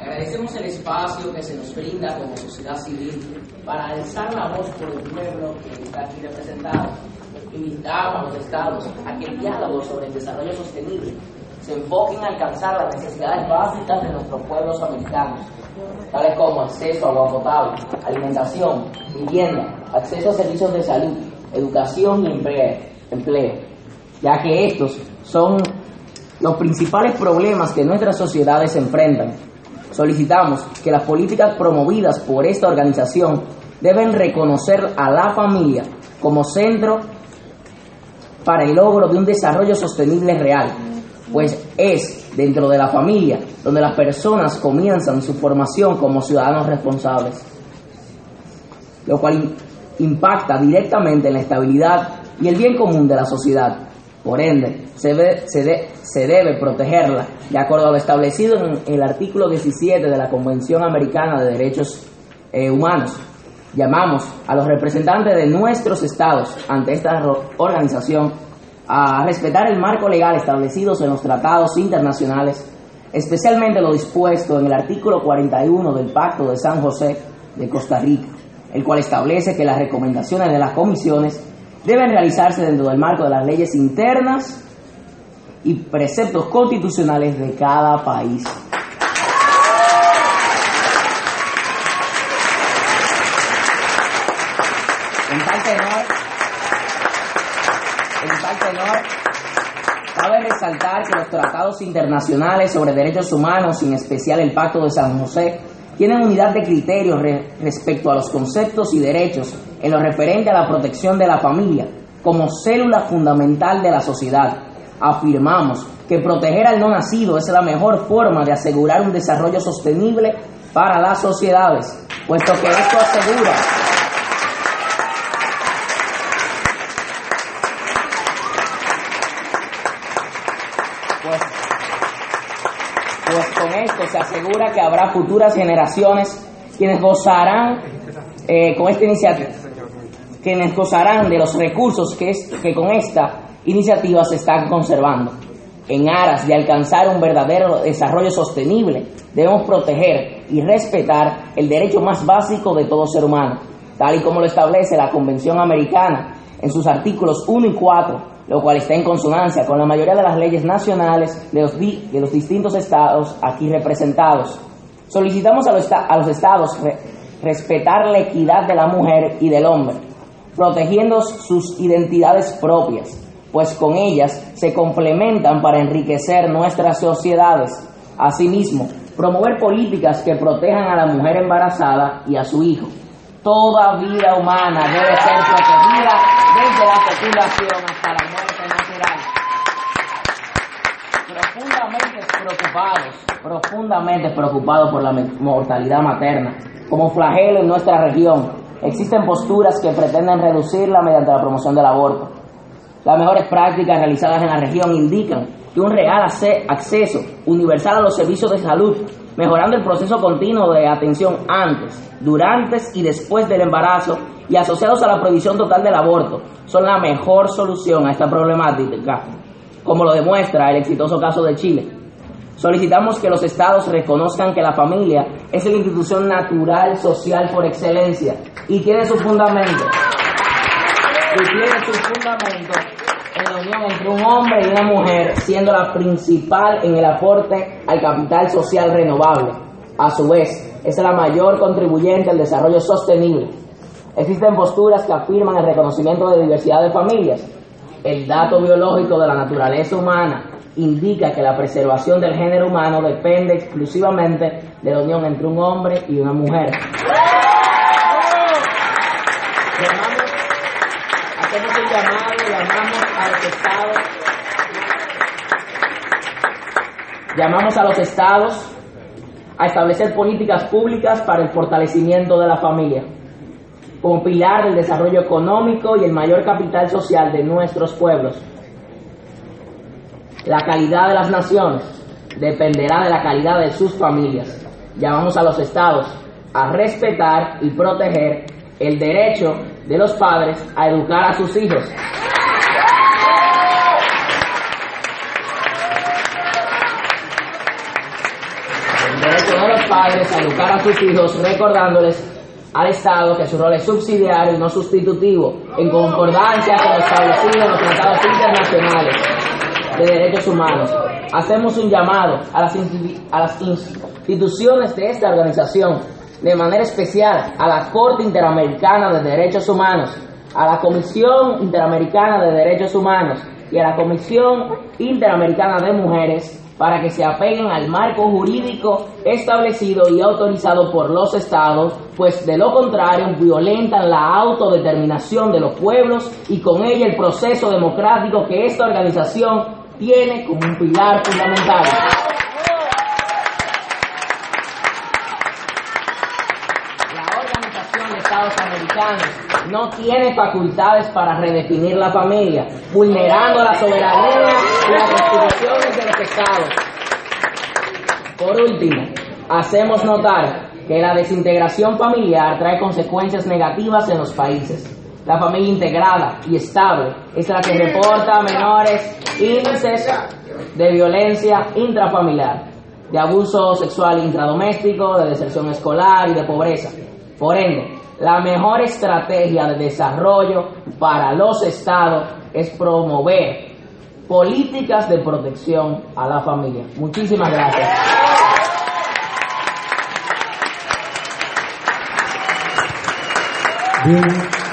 Agradecemos el espacio que se nos brinda como sociedad civil para alzar la voz por el pueblo que está aquí representado. Invitamos a los estados a que el diálogo sobre el desarrollo sostenible se enfoque en alcanzar las necesidades básicas de nuestros pueblos americanos, tales como acceso a agua potable, alimentación, vivienda, acceso a servicios de salud, educación y empleo ya que estos son los principales problemas que nuestras sociedades enfrentan. Solicitamos que las políticas promovidas por esta organización deben reconocer a la familia como centro para el logro de un desarrollo sostenible real, pues es dentro de la familia donde las personas comienzan su formación como ciudadanos responsables, lo cual impacta directamente en la estabilidad y el bien común de la sociedad. Por ende, se, debe protegerla de acuerdo a lo establecido en el artículo 17 de la Convención Americana de Derechos eh, Humanos. Llamamos a los representantes de nuestros estados ante esta organización a respetar el marco legal establecido en los tratados internacionales, especialmente lo dispuesto en el artículo 41 del Pacto de San José de Costa Rica, el cual establece que las recomendaciones de las comisiones deben realizarse dentro del marco de las leyes internas y preceptos constitucionales de cada país. En tal tenor, en tal tenor, cabe resaltar que los tratados internacionales sobre derechos humanos, en especial el Pacto de San José, tienen unidad de criterios respecto a los conceptos y derechos en lo referente a la protección de la familia como célula fundamental de la sociedad. Afirmamos que proteger al no nacido es la mejor forma de asegurar un desarrollo sostenible para las sociedades, puesto que esto asegura pues, pues con esto se asegura que habrá futuras generaciones quienes gozarán eh, con esta iniciativa quienes gozarán de los recursos que, con esta iniciativa se están conservando. En aras de alcanzar un verdadero desarrollo sostenible, debemos proteger y respetar el derecho más básico de todo ser humano, tal y como lo establece la Convención Americana en sus artículos 1 y 4, lo cual está en consonancia con la mayoría de las leyes nacionales de los, de los distintos estados aquí representados. Solicitamos a los, a los estados respetar la equidad de la mujer y del hombre, protegiendo sus identidades propias, pues con ellas se complementan para enriquecer nuestras sociedades. Asimismo, promover políticas que protejan a la mujer embarazada y a su hijo. Toda vida humana debe ser protegida desde la fecundación hasta la muerte natural. Profundamente preocupados, profundamente preocupados por la mortalidad materna, como flagelo en nuestra región, Existen posturas que pretenden reducirla mediante la promoción del aborto. Las mejores prácticas realizadas en la región indican que un real acceso universal a los servicios de salud, mejorando el proceso continuo de atención antes, durante y después del embarazo y asociados a la prohibición total del aborto, son la mejor solución a esta problemática, como lo demuestra el exitoso caso de Chile. Solicitamos que los estados reconozcan que la familia es la institución natural social por excelencia y tiene su fundamento. Y tiene su fundamento en la unión entre un hombre y una mujer, siendo la principal en el aporte al capital social renovable. A su vez, es la mayor contribuyente al desarrollo sostenible. Existen posturas que afirman el reconocimiento de diversidad de familias. El dato biológico de la naturaleza humana indica que la preservación del género humano depende exclusivamente de la unión entre un hombre y una mujer. hacemos un llamado, llamamos a los estados, llamamos a los estados a establecer políticas públicas para el fortalecimiento de la familia, como pilar del desarrollo económico y el mayor capital social de nuestros pueblos. La calidad de las naciones dependerá de la calidad de sus familias. Llamamos a los estados a respetar y proteger el derecho de los padres a educar a sus hijos. padres a educar a sus hijos recordándoles al Estado que su rol es subsidiario y no sustitutivo, en concordancia con lo establecido en los tratados internacionales de derechos humanos. Hacemos un llamado a las, instituciones de esta organización, de manera especial a la Corte Interamericana de Derechos Humanos, a la Comisión Interamericana de Derechos Humanos y a la Comisión Interamericana de Mujeres para que se apeguen al marco jurídico establecido y autorizado por los estados, pues de lo contrario violentan la autodeterminación de los pueblos y con ella el proceso democrático que esta organización tiene como un pilar fundamental. La Organización de Estados Americanos no tiene facultades para redefinir la familia, vulnerando la soberanía y las constituciones de los estados. Por último, hacemos notar que la desintegración familiar trae consecuencias negativas en los países. La familia integrada y estable es la que reporta menores índices de violencia intrafamiliar, de abuso sexual intradoméstico, de deserción escolar y de pobreza. Por ende, la mejor estrategia de desarrollo para los estados es promover políticas de protección a la familia. Muchísimas gracias. Bien.